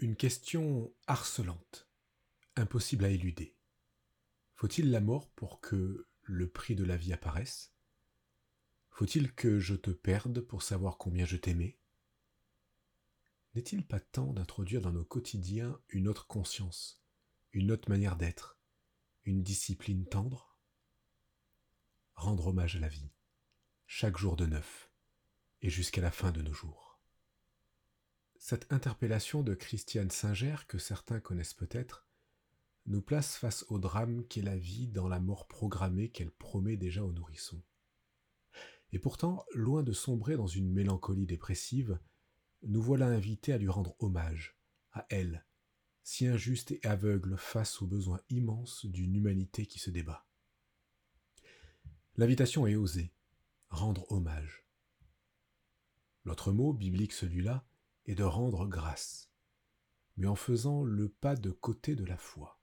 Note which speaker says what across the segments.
Speaker 1: Une question harcelante, impossible à éluder. Faut-il la mort pour que le prix de la vie apparaisse? Faut-il que je te perde pour savoir combien je t'aimais? N'est-il pas temps d'introduire dans nos quotidiens une autre conscience, une autre manière d'être, une discipline tendre? Rendre hommage à la vie, chaque jour de neuf, et jusqu'à la fin de nos jours. Cette interpellation de Christiane Singer, que certains connaissent peut-être, nous place face au drame qu'est la vie dans la mort programmée qu'elle promet déjà aux nourrissons. Et pourtant, loin de sombrer dans une mélancolie dépressive, nous voilà invités à lui rendre hommage, à elle, si injuste et aveugle face aux besoins immenses d'une humanité qui se débat. L'invitation est osée, rendre hommage. L'autre mot, biblique celui-là, et de rendre grâce, mais en faisant le pas de côté de la foi.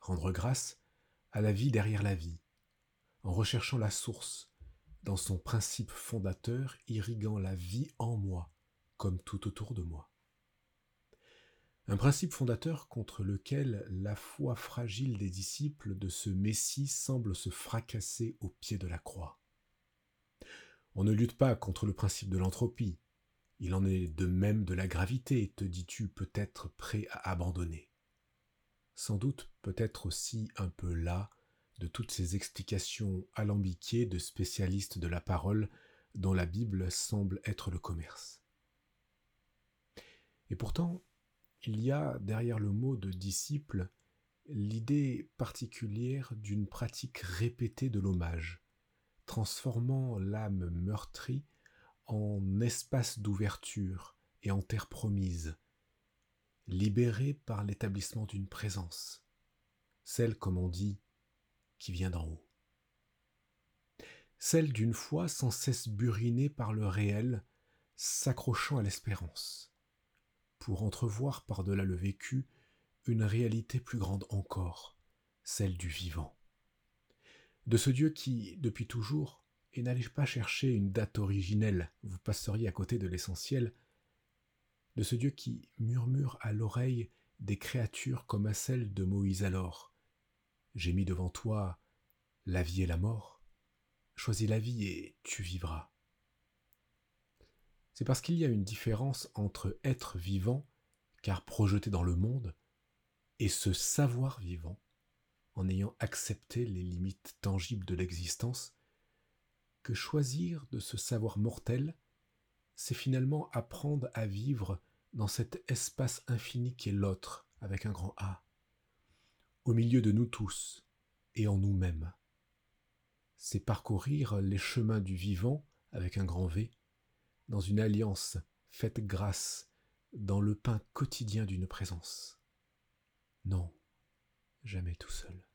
Speaker 1: Rendre grâce à la vie derrière la vie, en recherchant la source, dans son principe fondateur irriguant la vie en moi, comme tout autour de moi. Un principe fondateur contre lequel la foi fragile des disciples de ce Messie semble se fracasser au pied de la croix. On ne lutte pas contre le principe de l'entropie, il en est de même de la gravité, te dis-tu peut-être prêt à abandonner. Sans doute peut-être aussi un peu là de toutes ces explications alambiquées de spécialistes de la parole dont la Bible semble être le commerce. Et pourtant, il y a derrière le mot de disciple l'idée particulière d'une pratique répétée de l'hommage, transformant l'âme meurtrie en espace d'ouverture et en terre promise, libérée par l'établissement d'une présence, celle, comme on dit, qui vient d'en haut. Celle d'une foi sans cesse burinée par le réel, s'accrochant à l'espérance, pour entrevoir par-delà le vécu une réalité plus grande encore, celle du vivant. De ce Dieu qui, depuis toujours, et n'allez pas chercher une date originelle, vous passeriez à côté de l'essentiel, de ce Dieu qui murmure à l'oreille des créatures comme à celle de Moïse alors. J'ai mis devant toi la vie et la mort. Choisis la vie et tu vivras. C'est parce qu'il y a une différence entre être vivant, car projeté dans le monde, et se savoir vivant, en ayant accepté les limites tangibles de l'existence, choisir de ce savoir mortel, c'est finalement apprendre à vivre dans cet espace infini qu'est l'autre, avec un grand A, au milieu de nous tous et en nous-mêmes. C'est parcourir les chemins du vivant, avec un grand V, dans une alliance faite grâce dans le pain quotidien d'une présence. Non, jamais tout seul.